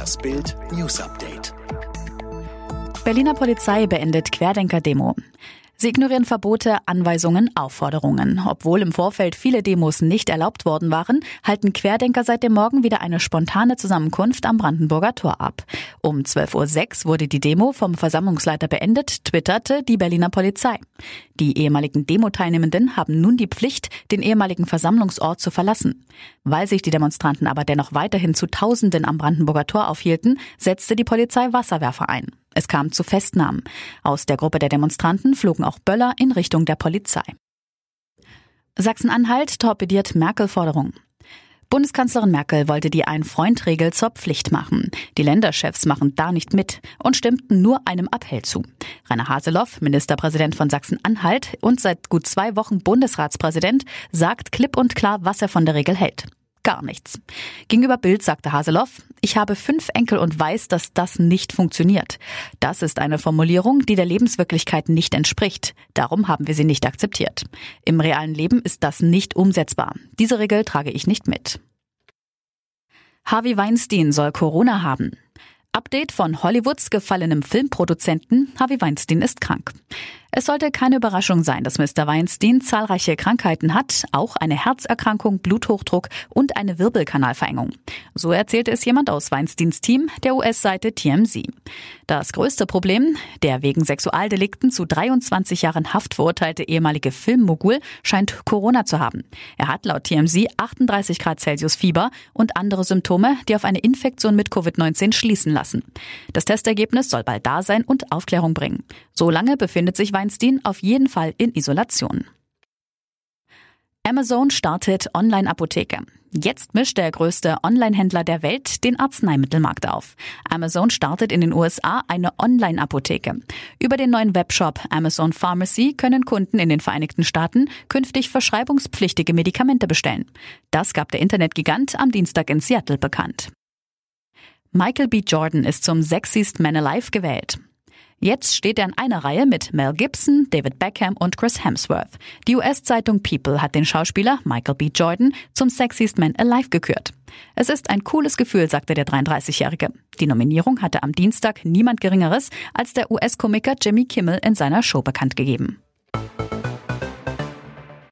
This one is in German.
Das Bild News Update. Berliner Polizei beendet Querdenker-Demo. Sie ignorieren Verbote, Anweisungen, Aufforderungen. Obwohl im Vorfeld viele Demos nicht erlaubt worden waren, halten Querdenker seit dem Morgen wieder eine spontane Zusammenkunft am Brandenburger Tor ab. Um 12.06 Uhr wurde die Demo vom Versammlungsleiter beendet, twitterte die Berliner Polizei. Die ehemaligen Demo-Teilnehmenden haben nun die Pflicht, den ehemaligen Versammlungsort zu verlassen. Weil sich die Demonstranten aber dennoch weiterhin zu Tausenden am Brandenburger Tor aufhielten, setzte die Polizei Wasserwerfer ein. Es kam zu Festnahmen. Aus der Gruppe der Demonstranten flogen auch Böller in Richtung der Polizei. Sachsen-Anhalt torpediert Merkel-Forderung. Bundeskanzlerin Merkel wollte die Ein-Freund-Regel zur Pflicht machen. Die Länderchefs machen da nicht mit und stimmten nur einem Appell zu. Rainer Haseloff, Ministerpräsident von Sachsen-Anhalt und seit gut zwei Wochen Bundesratspräsident, sagt klipp und klar, was er von der Regel hält gar nichts. Gegenüber Bild sagte Haseloff, ich habe fünf Enkel und weiß, dass das nicht funktioniert. Das ist eine Formulierung, die der Lebenswirklichkeit nicht entspricht. Darum haben wir sie nicht akzeptiert. Im realen Leben ist das nicht umsetzbar. Diese Regel trage ich nicht mit. Harvey Weinstein soll Corona haben. Update von Hollywoods gefallenem Filmproduzenten Harvey Weinstein ist krank. Es sollte keine Überraschung sein, dass Mr. Weinstein zahlreiche Krankheiten hat, auch eine Herzerkrankung, Bluthochdruck und eine Wirbelkanalverengung. So erzählte es jemand aus Weinsteins Team der US-Seite TMZ. Das größte Problem, der wegen Sexualdelikten zu 23 Jahren Haft verurteilte ehemalige Filmmogul scheint Corona zu haben. Er hat laut TMZ 38 Grad Celsius Fieber und andere Symptome, die auf eine Infektion mit Covid-19 schließen lassen. Das Testergebnis soll bald da sein und Aufklärung bringen. Solange befindet sich Weinstein auf jeden Fall in Isolation. Amazon startet Online-Apotheke. Jetzt mischt der größte Online-Händler der Welt den Arzneimittelmarkt auf. Amazon startet in den USA eine Online-Apotheke. Über den neuen Webshop Amazon Pharmacy können Kunden in den Vereinigten Staaten künftig verschreibungspflichtige Medikamente bestellen. Das gab der Internetgigant am Dienstag in Seattle bekannt. Michael B. Jordan ist zum Sexiest Man Alive gewählt. Jetzt steht er in einer Reihe mit Mel Gibson, David Beckham und Chris Hemsworth. Die US-Zeitung People hat den Schauspieler Michael B. Jordan zum Sexiest Man Alive gekürt. Es ist ein cooles Gefühl, sagte der 33-Jährige. Die Nominierung hatte am Dienstag niemand Geringeres als der US-Komiker Jimmy Kimmel in seiner Show bekannt gegeben.